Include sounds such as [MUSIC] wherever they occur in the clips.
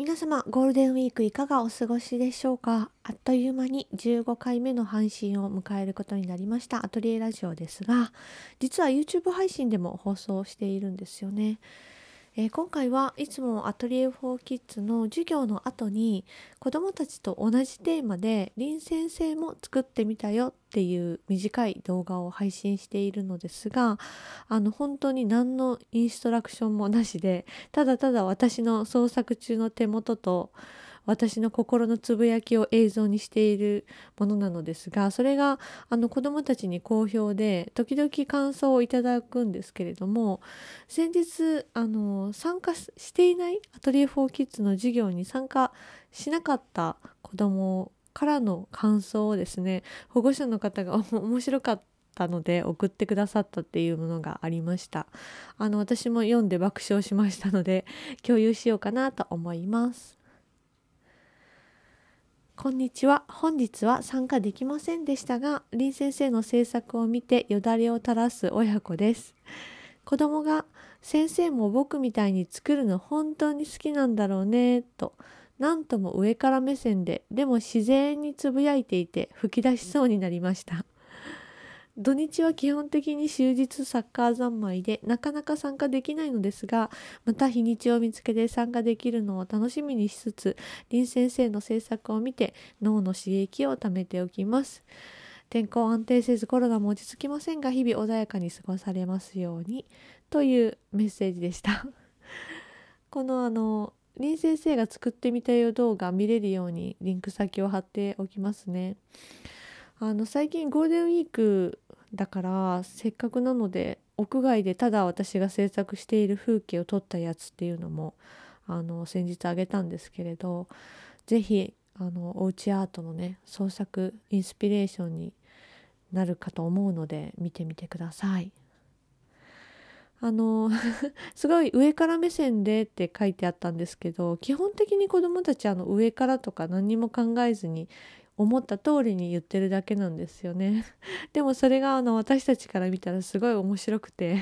皆様ゴールデンウィークいかがお過ごしでしょうか？あっという間に15回目の配信を迎えることになりました。アトリエラジオですが実は YouTube 配信でも放送しているんですよね。えー、今回はいつもアトリエフォーキッズの授業の後に子どもたちと同じテーマで林先生も作ってみたよっていう短い動画を配信しているのですがあの本当に何のインストラクションもなしでただただ私の創作中の手元と私の心のつぶやきを映像にしているものなのですがそれがあの子どもたちに好評で時々感想をいただくんですけれども先日あの参加していないアトリエ4キッズの授業に参加しなかった子どもからの感想をですね保護者の方が面白かったので送ってくださったっていうものがありました。あの私も読んで爆笑しましたので共有しようかなと思います。こんにちは。本日は参加できませんでしたが、林先生の制作を見てよだれを垂らす親子です。子供が先生も僕みたいに作るの本当に好きなんだろうね、と、何とも上から目線で、でも自然につぶやいていて吹き出しそうになりました。土日は基本的に終日サッカー三昧でなかなか参加できないのですがまた日にちを見つけて参加できるのを楽しみにしつつ林先生の制作を見て脳の刺激を貯めておきます。天候安定せずコロナも落ち着きませんが日々穏やかに過ごされますようにというメッセージでした。[LAUGHS] このあの林先生が作ってみたよ動画見れるようにリンク先を貼っておきますね。あの最近ゴールデンウィークだからせっかくなので屋外でただ私が制作している風景を撮ったやつっていうのもあの先日あげたんですけれど是非あのおうちアートのね創作インスピレーションになるかと思うので見てみてください。あの [LAUGHS] すごい上から目線でって書いてあったんですけど基本的に子どもたちあの上からとか何も考えずに思った通りに言ってるだけなんですよね。[LAUGHS] でもそれがあの私たちから見たらすごい面白くて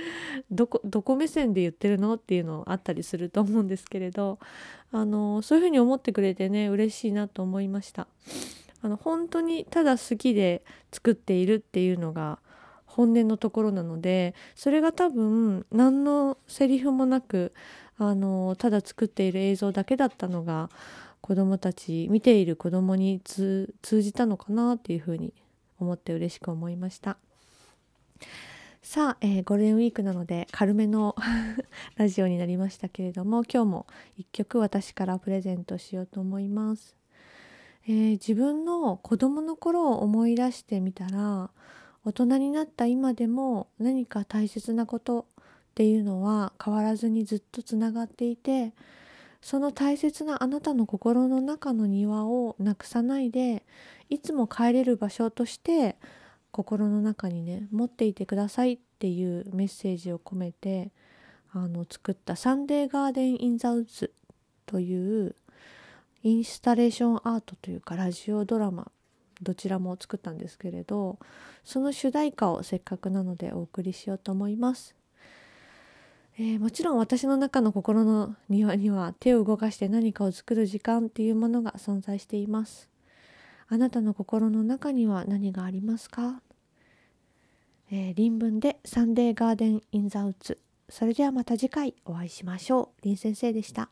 [LAUGHS] どこどこ目線で言ってるのっていうのあったりすると思うんですけれどあのそういうふうに思ってくれてね嬉しいなと思いました。あの本当にただ好きで作っているっていうのが本音のところなのでそれが多分何のセリフもなくあのただ作っている映像だけだったのが子どもたち見ている子どもに通じたのかなっていうふうに思って嬉しく思いました。さあ、えー、ゴールデンウィークなので軽めの [LAUGHS] ラジオになりましたけれども今日も一曲私からプレゼントしようと思います、えー、自分の子どもの頃を思い出してみたら大人になった今でも何か大切なことっていうのは変わらずにずっとつながっていてその大切なあなたの心の中の庭をなくさないでいつも帰れる場所として心の中にね持っていてくださいっていうメッセージを込めてあの作った「サンデーガーデン・イン・ザ・ウッズ」というインスタレーションアートというかラジオドラマどちらも作ったんですけれどその主題歌をせっかくなのでお送りしようと思います。えー、もちろん私の中の心の庭には手を動かして何かを作る時間っていうものが存在しています。あなたの心の中には何がありますか、えー、林文でサンデーガーデンインザウッズ。それではまた次回お会いしましょう。林先生でした。